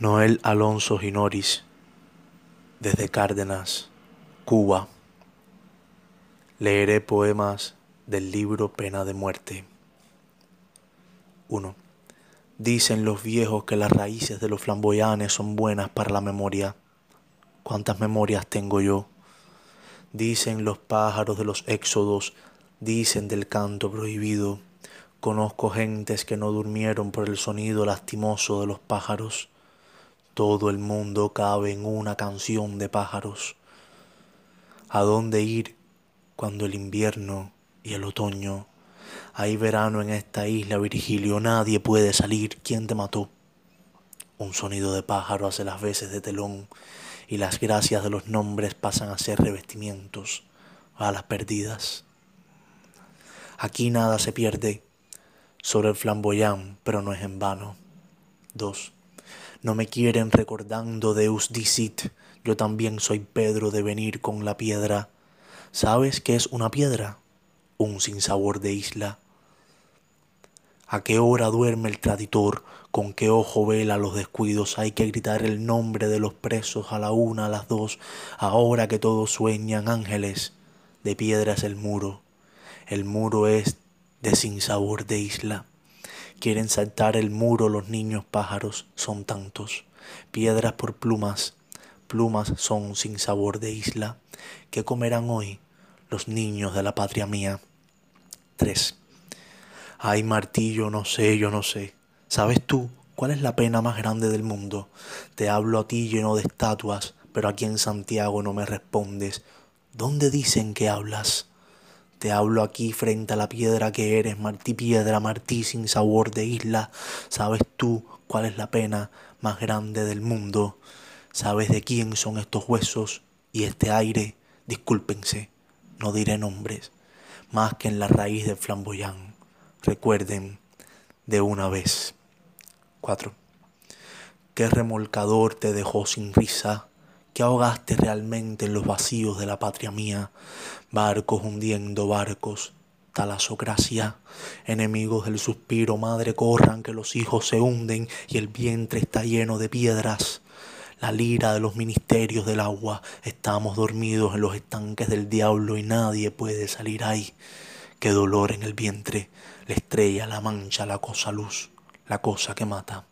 Noel Alonso Ginoris, desde Cárdenas, Cuba. Leeré poemas del libro Pena de Muerte. 1. Dicen los viejos que las raíces de los flamboyanes son buenas para la memoria. ¿Cuántas memorias tengo yo? Dicen los pájaros de los éxodos, dicen del canto prohibido. Conozco gentes que no durmieron por el sonido lastimoso de los pájaros todo el mundo cabe en una canción de pájaros. ¿A dónde ir cuando el invierno y el otoño? Hay verano en esta isla, Virgilio, nadie puede salir. ¿Quién te mató? Un sonido de pájaro hace las veces de telón y las gracias de los nombres pasan a ser revestimientos, a las perdidas. Aquí nada se pierde sobre el flamboyán, pero no es en vano. 2. No me quieren recordando Deus dicit, yo también soy Pedro de venir con la piedra. ¿Sabes qué es una piedra? Un sinsabor de isla. ¿A qué hora duerme el traditor? ¿Con qué ojo vela los descuidos? Hay que gritar el nombre de los presos a la una, a las dos, ahora que todos sueñan ángeles. De piedra es el muro. El muro es de sinsabor de isla. Quieren saltar el muro los niños pájaros, son tantos. Piedras por plumas, plumas son sin sabor de isla. ¿Qué comerán hoy los niños de la patria mía? 3. Ay, martillo, no sé, yo no sé. ¿Sabes tú cuál es la pena más grande del mundo? Te hablo a ti lleno de estatuas, pero aquí en Santiago no me respondes. ¿Dónde dicen que hablas? Te hablo aquí frente a la piedra que eres, Martí piedra, Martí sin sabor de isla. ¿Sabes tú cuál es la pena más grande del mundo? ¿Sabes de quién son estos huesos y este aire? Discúlpense, no diré nombres, más que en la raíz del flamboyán. Recuerden de una vez. 4. ¿Qué remolcador te dejó sin risa? Que ahogaste realmente en los vacíos de la patria mía, barcos hundiendo barcos, talasocracia, enemigos del suspiro, madre corran que los hijos se hunden y el vientre está lleno de piedras. La lira de los ministerios del agua, estamos dormidos en los estanques del diablo y nadie puede salir ahí. Qué dolor en el vientre, la estrella, la mancha, la cosa luz, la cosa que mata.